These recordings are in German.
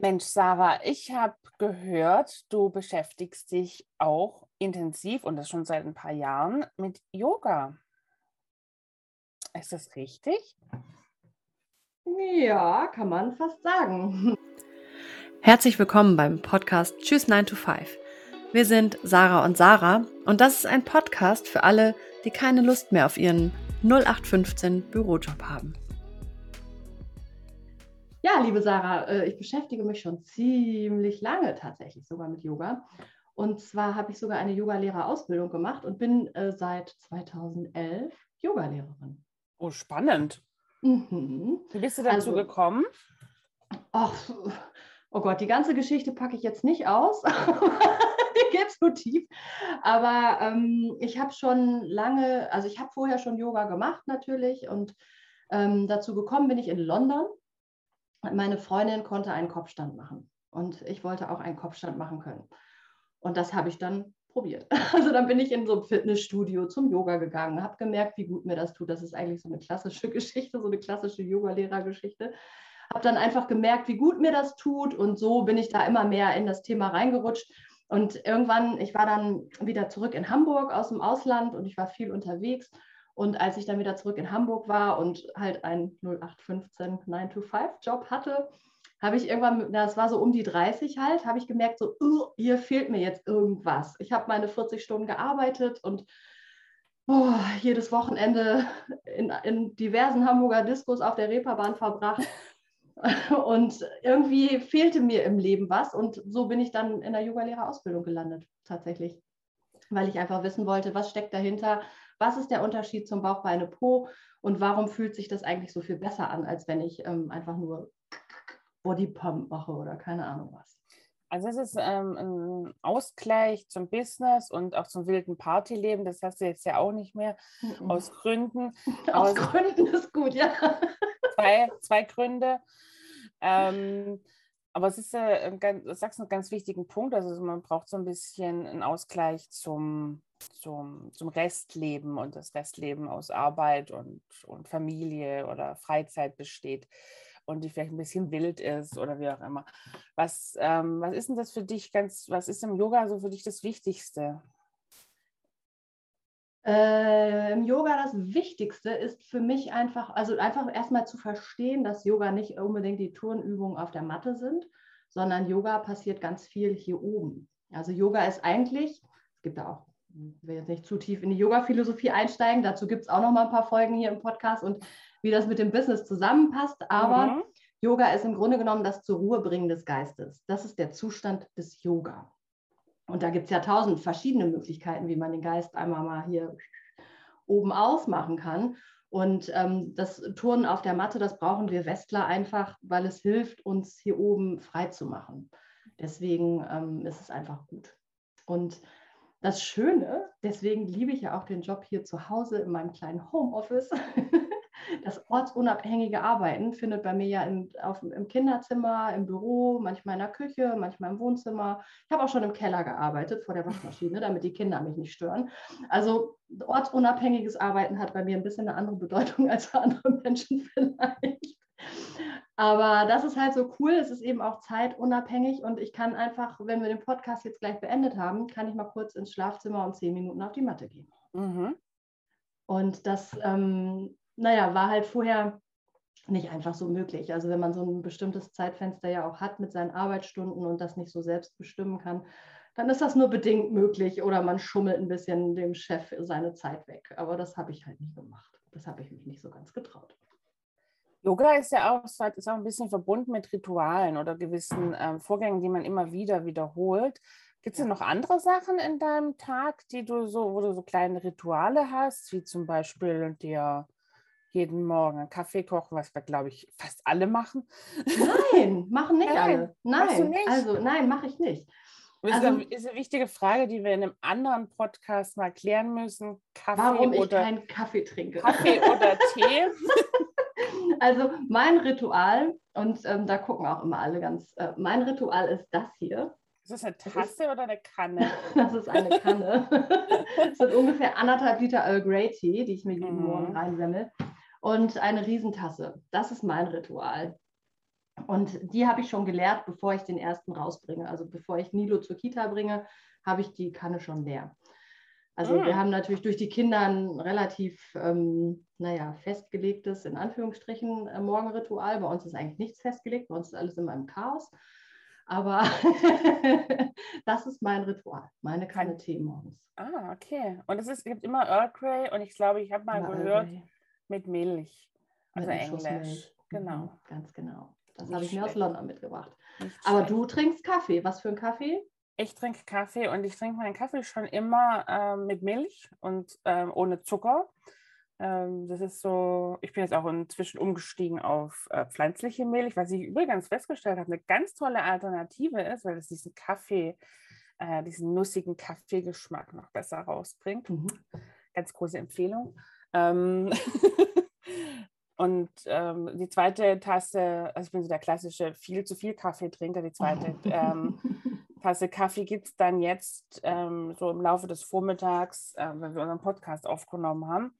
Mensch, Sarah, ich habe gehört, du beschäftigst dich auch intensiv und das schon seit ein paar Jahren mit Yoga. Ist das richtig? Ja, kann man fast sagen. Herzlich willkommen beim Podcast Tschüss 9 to 5. Wir sind Sarah und Sarah und das ist ein Podcast für alle, die keine Lust mehr auf ihren 0815 Bürojob haben. Ja, liebe Sarah, äh, ich beschäftige mich schon ziemlich lange tatsächlich sogar mit Yoga. Und zwar habe ich sogar eine Yogalehrerausbildung gemacht und bin äh, seit 2011 Yogalehrerin. Oh, spannend. Mhm. Wie bist du dazu also, gekommen? Ach, oh Gott, die ganze Geschichte packe ich jetzt nicht aus. die geht so tief. Aber ähm, ich habe schon lange, also ich habe vorher schon Yoga gemacht natürlich und ähm, dazu gekommen bin ich in London meine Freundin konnte einen Kopfstand machen und ich wollte auch einen Kopfstand machen können. Und das habe ich dann probiert. Also dann bin ich in so ein Fitnessstudio zum Yoga gegangen, habe gemerkt, wie gut mir das tut. Das ist eigentlich so eine klassische Geschichte, so eine klassische Yoga-Lehrergeschichte. Habe dann einfach gemerkt, wie gut mir das tut und so bin ich da immer mehr in das Thema reingerutscht. Und irgendwann, ich war dann wieder zurück in Hamburg aus dem Ausland und ich war viel unterwegs und als ich dann wieder zurück in Hamburg war und halt einen 0815 9-to-5-Job hatte, habe ich irgendwann, das war so um die 30 halt, habe ich gemerkt, so, uh, hier fehlt mir jetzt irgendwas. Ich habe meine 40 Stunden gearbeitet und oh, jedes Wochenende in, in diversen Hamburger Diskos auf der Reeperbahn verbracht. Und irgendwie fehlte mir im Leben was. Und so bin ich dann in der Yogalehrerausbildung gelandet, tatsächlich. Weil ich einfach wissen wollte, was steckt dahinter, was ist der Unterschied zum Bauch, Beine, Po und warum fühlt sich das eigentlich so viel besser an, als wenn ich ähm, einfach nur Bodypump mache oder keine Ahnung was. Also es ist ähm, ein Ausgleich zum Business und auch zum wilden Partyleben. Das hast du jetzt ja auch nicht mehr mhm. aus Gründen. aus Gründen ist gut, ja. Zwei, zwei Gründe. Ähm, aber es ist, äh, du sagst einen ganz wichtigen Punkt. Also man braucht so ein bisschen einen Ausgleich zum zum, zum Restleben und das Restleben aus Arbeit und, und Familie oder Freizeit besteht und die vielleicht ein bisschen wild ist oder wie auch immer. Was, ähm, was ist denn das für dich ganz, was ist im Yoga so für dich das Wichtigste? Äh, Im Yoga das Wichtigste ist für mich einfach, also einfach erstmal zu verstehen, dass Yoga nicht unbedingt die Turnübungen auf der Matte sind, sondern Yoga passiert ganz viel hier oben. Also Yoga ist eigentlich, es gibt da auch ich will jetzt nicht zu tief in die Yoga-Philosophie einsteigen. Dazu gibt es auch noch mal ein paar Folgen hier im Podcast und wie das mit dem Business zusammenpasst. Aber mhm. Yoga ist im Grunde genommen das zur Ruhe bringen des Geistes. Das ist der Zustand des Yoga. Und da gibt es ja tausend verschiedene Möglichkeiten, wie man den Geist einmal mal hier oben ausmachen kann. Und ähm, das Turnen auf der Matte, das brauchen wir Westler einfach, weil es hilft, uns hier oben frei zu machen. Deswegen ähm, ist es einfach gut. Und das Schöne, deswegen liebe ich ja auch den Job hier zu Hause in meinem kleinen Homeoffice. Das ortsunabhängige Arbeiten findet bei mir ja in, auf, im Kinderzimmer, im Büro, manchmal in der Küche, manchmal im Wohnzimmer. Ich habe auch schon im Keller gearbeitet vor der Waschmaschine, damit die Kinder mich nicht stören. Also ortsunabhängiges Arbeiten hat bei mir ein bisschen eine andere Bedeutung als für andere Menschen vielleicht. Aber das ist halt so cool. Es ist eben auch zeitunabhängig und ich kann einfach, wenn wir den Podcast jetzt gleich beendet haben, kann ich mal kurz ins Schlafzimmer und zehn Minuten auf die Matte gehen. Mhm. Und das, ähm, naja, war halt vorher nicht einfach so möglich. Also wenn man so ein bestimmtes Zeitfenster ja auch hat mit seinen Arbeitsstunden und das nicht so selbst bestimmen kann, dann ist das nur bedingt möglich oder man schummelt ein bisschen dem Chef seine Zeit weg. Aber das habe ich halt nicht gemacht. Das habe ich mich nicht so ganz getraut. Yoga ist ja auch, ist auch ein bisschen verbunden mit Ritualen oder gewissen ähm, Vorgängen, die man immer wieder wiederholt. Gibt es denn noch andere Sachen in deinem Tag, die du so, wo du so kleine Rituale hast, wie zum Beispiel dir jeden Morgen einen Kaffee kochen, was wir, glaube ich, fast alle machen? Nein, machen nicht nein, alle. Nein, nicht? also nein, mache ich nicht. Das also, ist eine wichtige Frage, die wir in einem anderen Podcast mal klären müssen. Kaffee warum ich keinen Kaffee trinke. Kaffee oder Tee. Also mein Ritual, und ähm, da gucken auch immer alle ganz, äh, mein Ritual ist das hier. Ist das eine Tasse das oder eine Kanne? das ist eine Kanne. das sind ungefähr anderthalb Liter Earl Grey Tee, die ich mir jeden mhm. Morgen reinsemmel. Und eine Riesentasse. Das ist mein Ritual. Und die habe ich schon gelehrt, bevor ich den ersten rausbringe. Also bevor ich Nilo zur Kita bringe, habe ich die Kanne schon leer. Also mhm. wir haben natürlich durch die Kinder ein relativ, ähm, naja, festgelegtes, in Anführungsstrichen, äh, Morgenritual. Bei uns ist eigentlich nichts festgelegt, bei uns ist alles immer im Chaos. Aber das ist mein Ritual, meine Kanne Tee morgens. Ah, okay. Und es, ist, gibt immer Earl Grey und ich glaube, ich habe mal immer gehört mit Milch. Also mit Englisch. Genau. Mhm, ganz genau. Das habe ich mir aus London mitgebracht. Aber du trinkst Kaffee. Was für ein Kaffee? Ich trinke Kaffee und ich trinke meinen Kaffee schon immer ähm, mit Milch und ähm, ohne Zucker. Ähm, das ist so, ich bin jetzt auch inzwischen umgestiegen auf äh, pflanzliche Milch, was ich übrigens festgestellt habe, eine ganz tolle Alternative ist, weil es diesen Kaffee, äh, diesen nussigen Kaffeegeschmack noch besser rausbringt. Mhm. Ganz große Empfehlung. Ähm, und ähm, die zweite Tasse, also ich bin so der klassische viel zu viel Kaffeetrinker, die zweite ähm, Tasse Kaffee gibt es dann jetzt ähm, so im Laufe des Vormittags, äh, wenn wir unseren Podcast aufgenommen haben.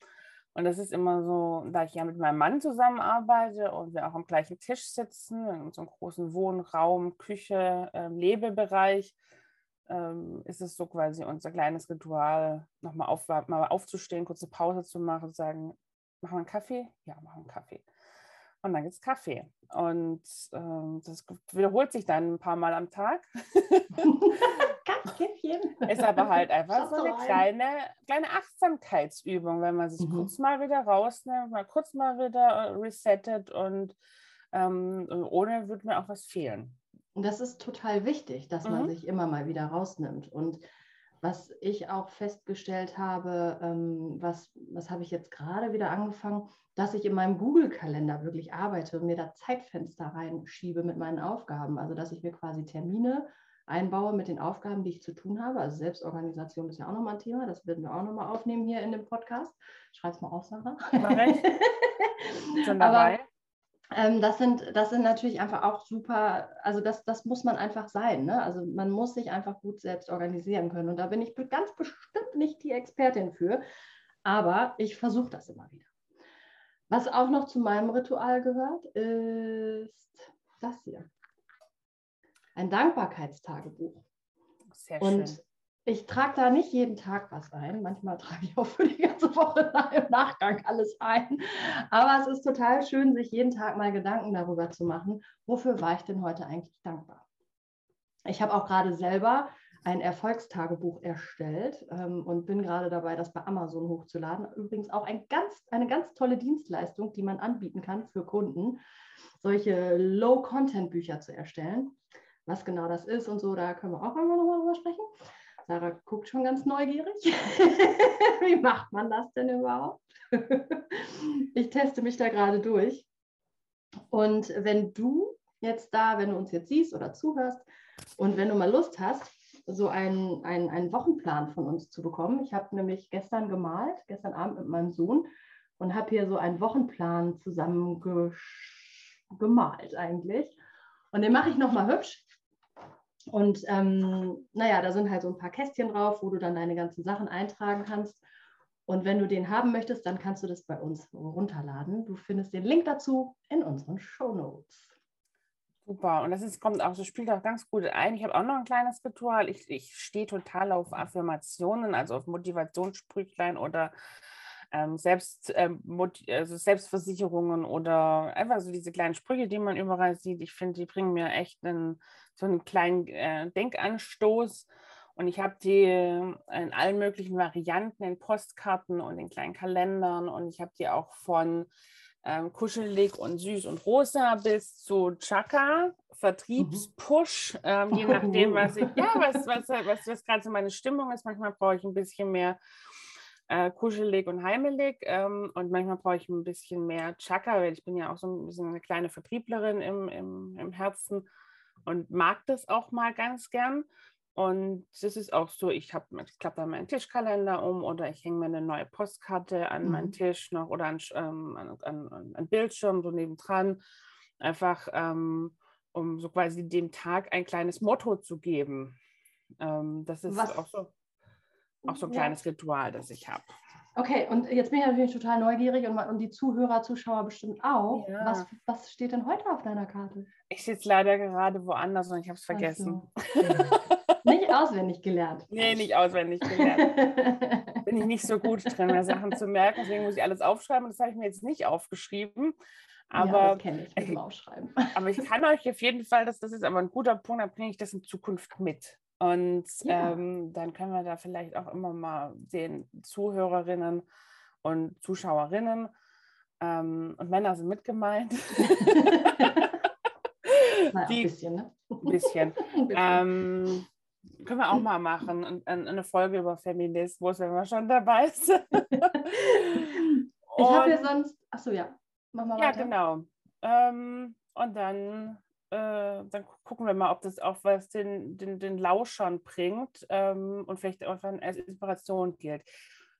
Und das ist immer so, da ich ja mit meinem Mann zusammenarbeite und wir auch am gleichen Tisch sitzen, in so einem großen Wohnraum, Küche, äh, Lebebereich, ähm, ist es so quasi unser kleines Ritual, nochmal auf, mal aufzustehen, kurze Pause zu machen, zu sagen, machen wir einen Kaffee? Ja, machen wir einen Kaffee und dann gibt es Kaffee. Und ähm, das wiederholt sich dann ein paar Mal am Tag. Käffchen. Ist aber halt einfach so eine kleine, kleine Achtsamkeitsübung, wenn man sich mhm. kurz mal wieder rausnimmt, mal kurz mal wieder äh, resettet und ähm, ohne würde mir auch was fehlen. Und das ist total wichtig, dass mhm. man sich immer mal wieder rausnimmt. Und was ich auch festgestellt habe, ähm, was, was habe ich jetzt gerade wieder angefangen, dass ich in meinem Google-Kalender wirklich arbeite und mir da Zeitfenster reinschiebe mit meinen Aufgaben. Also dass ich mir quasi Termine einbaue mit den Aufgaben, die ich zu tun habe. Also Selbstorganisation ist ja auch nochmal ein Thema, das werden wir auch nochmal aufnehmen hier in dem Podcast. Schreib es mal auf, Sarah. Mach ich. Schon dabei. Aber das, sind, das sind natürlich einfach auch super, also das, das muss man einfach sein. Ne? Also man muss sich einfach gut selbst organisieren können. Und da bin ich ganz bestimmt nicht die Expertin für, aber ich versuche das immer wieder. Was auch noch zu meinem Ritual gehört, ist das hier. Ein Dankbarkeitstagebuch. Sehr schön. Und ich trage da nicht jeden Tag was ein. Manchmal trage ich auch für die ganze Woche im Nachgang alles ein. Aber es ist total schön, sich jeden Tag mal Gedanken darüber zu machen, wofür war ich denn heute eigentlich dankbar. Ich habe auch gerade selber ein Erfolgstagebuch erstellt ähm, und bin gerade dabei, das bei Amazon hochzuladen. Übrigens auch ein ganz, eine ganz tolle Dienstleistung, die man anbieten kann für Kunden, solche Low-Content-Bücher zu erstellen. Was genau das ist und so, da können wir auch nochmal drüber sprechen. Sarah guckt schon ganz neugierig. Wie macht man das denn überhaupt? ich teste mich da gerade durch. Und wenn du jetzt da, wenn du uns jetzt siehst oder zuhörst und wenn du mal Lust hast, so einen, einen, einen Wochenplan von uns zu bekommen. Ich habe nämlich gestern gemalt, gestern Abend mit meinem Sohn und habe hier so einen Wochenplan zusammen gemalt eigentlich. Und den mache ich nochmal hübsch. Und ähm, naja, da sind halt so ein paar Kästchen drauf, wo du dann deine ganzen Sachen eintragen kannst. Und wenn du den haben möchtest, dann kannst du das bei uns runterladen. Du findest den Link dazu in unseren Show Notes. Super. Und das ist, kommt auch, das spielt auch ganz gut ein. Ich habe auch noch ein kleines Ritual. Ich, ich stehe total auf Affirmationen, also auf Motivationssprüchlein oder ähm, Selbst, ähm, also Selbstversicherungen oder einfach so diese kleinen Sprüche, die man überall sieht. Ich finde, die bringen mir echt einen, so einen kleinen äh, Denkanstoß. Und ich habe die in allen möglichen Varianten, in Postkarten und in kleinen Kalendern. Und ich habe die auch von ähm, kuschelig und süß und rosa bis zu Chaka, Vertriebspush, mhm. ähm, je nachdem, was ich, ja, was, was, was, was gerade so meine Stimmung ist. Manchmal brauche ich ein bisschen mehr äh, kuschelig und heimelig ähm, und manchmal brauche ich ein bisschen mehr Chaka, weil ich bin ja auch so ein bisschen eine kleine Vertrieblerin im, im, im Herzen und mag das auch mal ganz gern. Und das ist auch so, ich habe, ich klappe da meinen Tischkalender um oder ich hänge mir eine neue Postkarte an mhm. meinen Tisch noch oder an, ähm, an, an, an Bildschirm so nebendran. Einfach um, um so quasi dem Tag ein kleines Motto zu geben. Ähm, das ist Was? auch so auch so ein kleines ja. Ritual, das ich habe. Okay, und jetzt bin ich natürlich total neugierig und, und die Zuhörer, Zuschauer bestimmt auch. Ja. Was, was steht denn heute auf deiner Karte? Ich sitze leider gerade woanders und ich habe es vergessen. So. nicht auswendig gelernt. Nee, nicht auswendig gelernt. Bin ich nicht so gut drin, mir Sachen zu merken. Deswegen muss ich alles aufschreiben. Und das habe ich mir jetzt nicht aufgeschrieben. Aber, ja, das kenne ich mit dem Aufschreiben. aber ich kann euch auf jeden Fall, das, das ist aber ein guter Punkt, dann bringe ich das in Zukunft mit. Und Ja. ähm, dann können wir da vielleicht auch immer mal den Zuhörerinnen und Zuschauerinnen ähm, und Männer sind mit gemeint. Naja, ein Die- bisschen, ne? Ein bisschen. Ein bisschen. Ähm, können wir auch mal machen. Und, und eine Folge über Feminismus, wenn wir schon dabei sind. ich habe Und- sonst. Achso, ja. Mach mal Ja, weiter. genau. Ähm, und dann, dann gu- gucken wir mal, ob das auch was den, den, den Lauschern bringt ähm, und vielleicht auch dann als Inspiration gilt.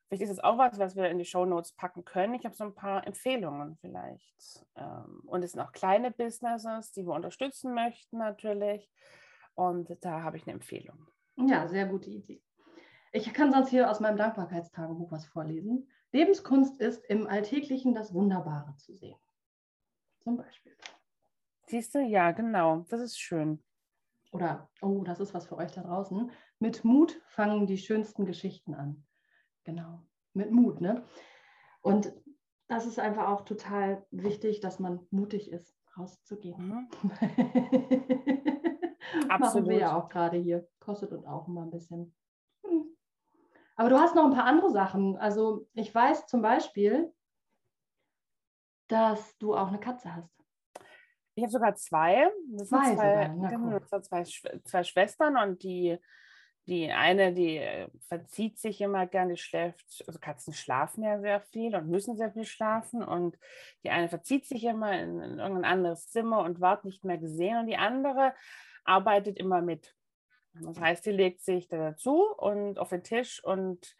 Vielleicht ist es auch was, was wir in die Shownotes packen können. Ich habe so ein paar Empfehlungen vielleicht. Ähm, und es sind auch kleine Businesses, die wir unterstützen möchten natürlich. Und da habe ich eine Empfehlung. Ja, sehr gute Idee. Ich kann sonst hier aus meinem Dankbarkeitstagebuch was vorlesen. Lebenskunst ist im Alltäglichen das Wunderbare zu sehen. Zum Beispiel. Siehst du? Ja, genau. Das ist schön. Oder, oh, das ist was für euch da draußen. Mit Mut fangen die schönsten Geschichten an. Genau. Mit Mut, ne? Und das ist einfach auch total wichtig, dass man mutig ist, rauszugehen. Mhm. Machen Absolut. wir ja auch gerade hier. Kostet uns auch immer ein bisschen. Hm. Aber du hast noch ein paar andere Sachen. Also ich weiß zum Beispiel, dass du auch eine Katze hast. Ich habe sogar zwei. Das Zwei sind zwei, sogar, genau, cool. das zwei, zwei Schwestern und die, die eine, die äh, verzieht sich immer gern, die schläft, also Katzen schlafen ja sehr viel und müssen sehr viel schlafen und die eine verzieht sich immer in, in irgendein anderes Zimmer und wird nicht mehr gesehen und die andere arbeitet immer mit. Das heißt, die legt sich da dazu und auf den Tisch und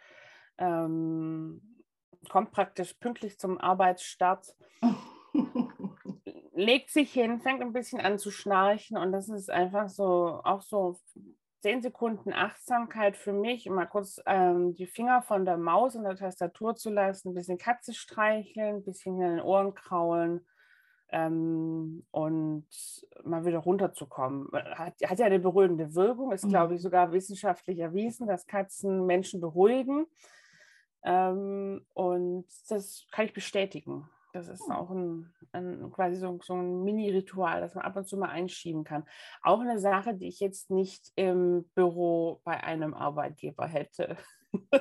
ähm, kommt praktisch pünktlich zum Arbeitsstart legt sich hin, fängt ein bisschen an zu schnarchen und das ist einfach so, auch so zehn Sekunden Achtsamkeit für mich, mal kurz ähm, die Finger von der Maus und der Tastatur zu lassen, ein bisschen Katze streicheln, ein bisschen in den Ohren kraulen ähm, und mal wieder runterzukommen. Hat, hat ja eine beruhigende Wirkung, ist, Mhm. glaube ich, sogar wissenschaftlich erwiesen, dass Katzen Menschen beruhigen. Ähm, und das kann ich bestätigen. Das ist auch ein, ein quasi so, so ein Mini-Ritual, das man ab und zu mal einschieben kann. Auch eine Sache, die ich jetzt nicht im Büro bei einem Arbeitgeber hätte.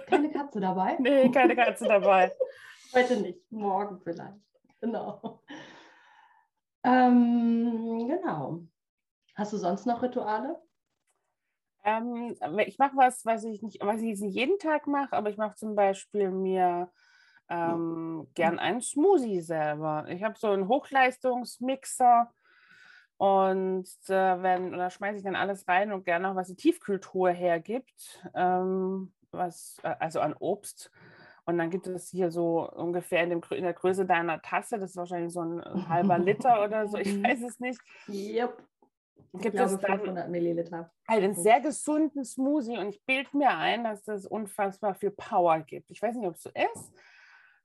Keine Katze dabei? Nee, keine Katze dabei. Heute nicht, morgen vielleicht. Genau. Ähm, genau. Hast du sonst noch Rituale? Ähm, ich mache was, was ich nicht, was ich jetzt nicht jeden Tag mache, aber ich mache zum Beispiel mir ähm, gern einen Smoothie selber. Ich habe so einen Hochleistungsmixer und äh, wenn, da schmeiße ich dann alles rein und gerne noch, was die Tiefkühltruhe hergibt, ähm, was, äh, also an Obst. Und dann gibt es hier so ungefähr in, dem, in der Größe deiner Tasse, das ist wahrscheinlich so ein, halber Liter oder so, ich weiß es nicht. Yep. Gibt glaube es dann 500 Milliliter. einen sehr gesunden Smoothie und ich bilde mir ein, dass das unfassbar viel Power gibt. Ich weiß nicht, ob es so ist,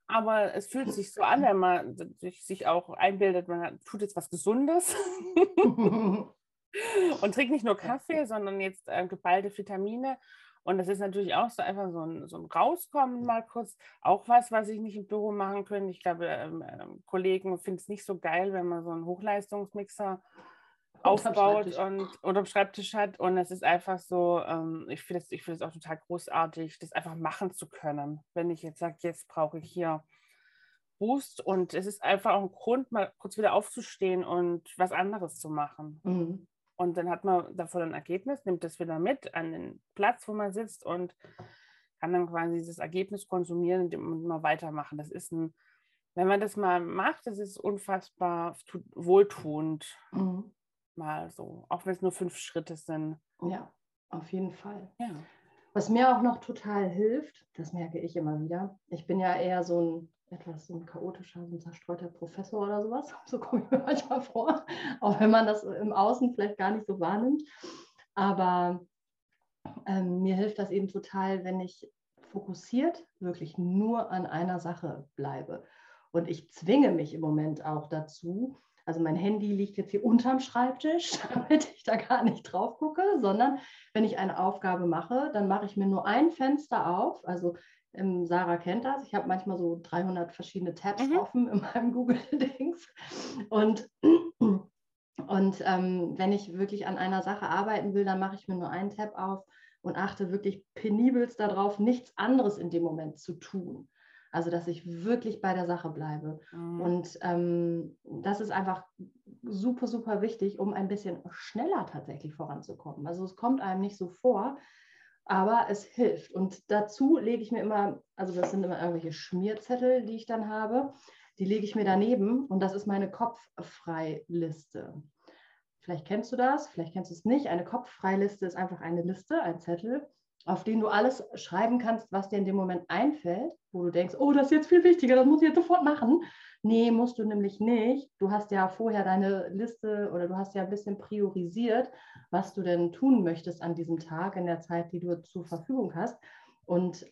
aber es fühlt sich so an, wenn man sich auch einbildet, man tut jetzt was Gesundes und trinkt nicht nur Kaffee, sondern jetzt äh, geballte Vitamine. Und das ist natürlich auch so einfach so ein, so ein Rauskommen mal kurz. Auch was, was ich nicht im Büro machen könnte. Ich glaube, ähm, ähm, Kollegen finden es nicht so geil, wenn man so einen Hochleistungsmixer Unterm aufbaut Schreibtisch. und oder am Schreibtisch hat. Und es ist einfach so, ähm, ich finde es find auch total großartig, das einfach machen zu können. Wenn ich jetzt sage, jetzt brauche ich hier Boost und es ist einfach auch ein Grund, mal kurz wieder aufzustehen und was anderes zu machen. Mhm. Und dann hat man davon ein Ergebnis, nimmt das wieder mit an den Platz, wo man sitzt und kann dann quasi dieses Ergebnis konsumieren und immer weitermachen. Das ist ein, wenn man das mal macht, das ist unfassbar wohltuend, Mhm. Mal so, auch wenn es nur fünf Schritte sind. Ja, auf jeden Fall. Ja. Was mir auch noch total hilft, das merke ich immer wieder. Ich bin ja eher so ein etwas so ein chaotischer, so ein zerstreuter Professor oder sowas. So komme ich mir manchmal vor, auch wenn man das im Außen vielleicht gar nicht so wahrnimmt. Aber ähm, mir hilft das eben total, wenn ich fokussiert wirklich nur an einer Sache bleibe. Und ich zwinge mich im Moment auch dazu, also mein Handy liegt jetzt hier unterm Schreibtisch, damit ich da gar nicht drauf gucke, sondern wenn ich eine Aufgabe mache, dann mache ich mir nur ein Fenster auf. Also ähm, Sarah kennt das. Ich habe manchmal so 300 verschiedene Tabs mhm. offen in meinem Google-Dings. Und, und ähm, wenn ich wirklich an einer Sache arbeiten will, dann mache ich mir nur einen Tab auf und achte wirklich penibelst darauf, nichts anderes in dem Moment zu tun. Also, dass ich wirklich bei der Sache bleibe. Mhm. Und ähm, das ist einfach super, super wichtig, um ein bisschen schneller tatsächlich voranzukommen. Also, es kommt einem nicht so vor, aber es hilft. Und dazu lege ich mir immer, also das sind immer irgendwelche Schmierzettel, die ich dann habe, die lege ich mir daneben und das ist meine Kopffreiliste. Vielleicht kennst du das, vielleicht kennst du es nicht. Eine Kopffreiliste ist einfach eine Liste, ein Zettel, auf den du alles schreiben kannst, was dir in dem Moment einfällt, wo du denkst, oh, das ist jetzt viel wichtiger, das muss ich jetzt sofort machen. Nee, musst du nämlich nicht. Du hast ja vorher deine Liste oder du hast ja ein bisschen priorisiert, was du denn tun möchtest an diesem Tag in der Zeit, die du zur Verfügung hast. Und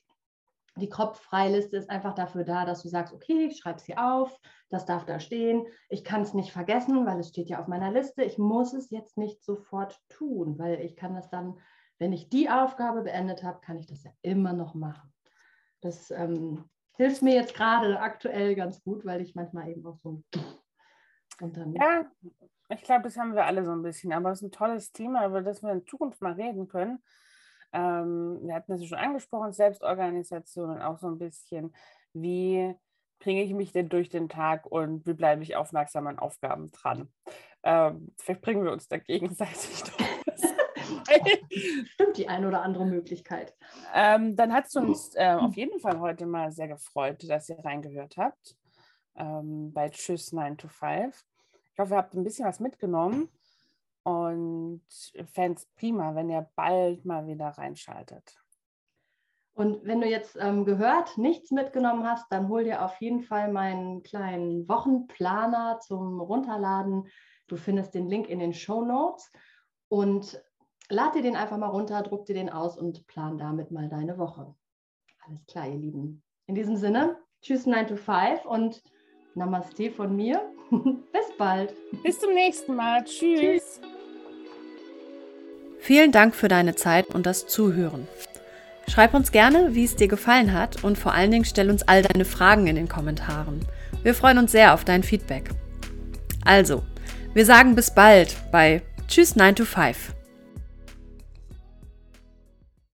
die Kopffreiliste ist einfach dafür da, dass du sagst, okay, ich schreibe sie auf, das darf da stehen, ich kann es nicht vergessen, weil es steht ja auf meiner Liste, ich muss es jetzt nicht sofort tun, weil ich kann das dann wenn ich die Aufgabe beendet habe, kann ich das ja immer noch machen. Das ähm, hilft mir jetzt gerade aktuell ganz gut, weil ich manchmal eben auch so und dann. Ja, ich glaube, das haben wir alle so ein bisschen, aber es ist ein tolles Thema, über das wir in Zukunft mal reden können. Ähm, wir hatten das ja schon angesprochen, Selbstorganisation und auch so ein bisschen, wie bringe ich mich denn durch den Tag und wie bleibe ich aufmerksam an Aufgaben dran. Ähm, vielleicht bringen wir uns da gegenseitig durch. Stimmt die eine oder andere Möglichkeit. Ähm, dann hat es uns äh, auf jeden Fall heute mal sehr gefreut, dass ihr reingehört habt ähm, bei Tschüss 9 to 5. Ich hoffe, ihr habt ein bisschen was mitgenommen und fände es prima, wenn ihr bald mal wieder reinschaltet. Und wenn du jetzt ähm, gehört nichts mitgenommen hast, dann hol dir auf jeden Fall meinen kleinen Wochenplaner zum Runterladen. Du findest den Link in den Show Notes. Und lad dir den einfach mal runter, druck dir den aus und plan damit mal deine Woche. Alles klar, ihr Lieben. In diesem Sinne, tschüss 9 to 5 und Namaste von mir. Bis bald. Bis zum nächsten Mal. Tschüss. tschüss. Vielen Dank für deine Zeit und das Zuhören. Schreib uns gerne, wie es dir gefallen hat und vor allen Dingen stell uns all deine Fragen in den Kommentaren. Wir freuen uns sehr auf dein Feedback. Also, wir sagen bis bald bei Tschüss 9 to 5.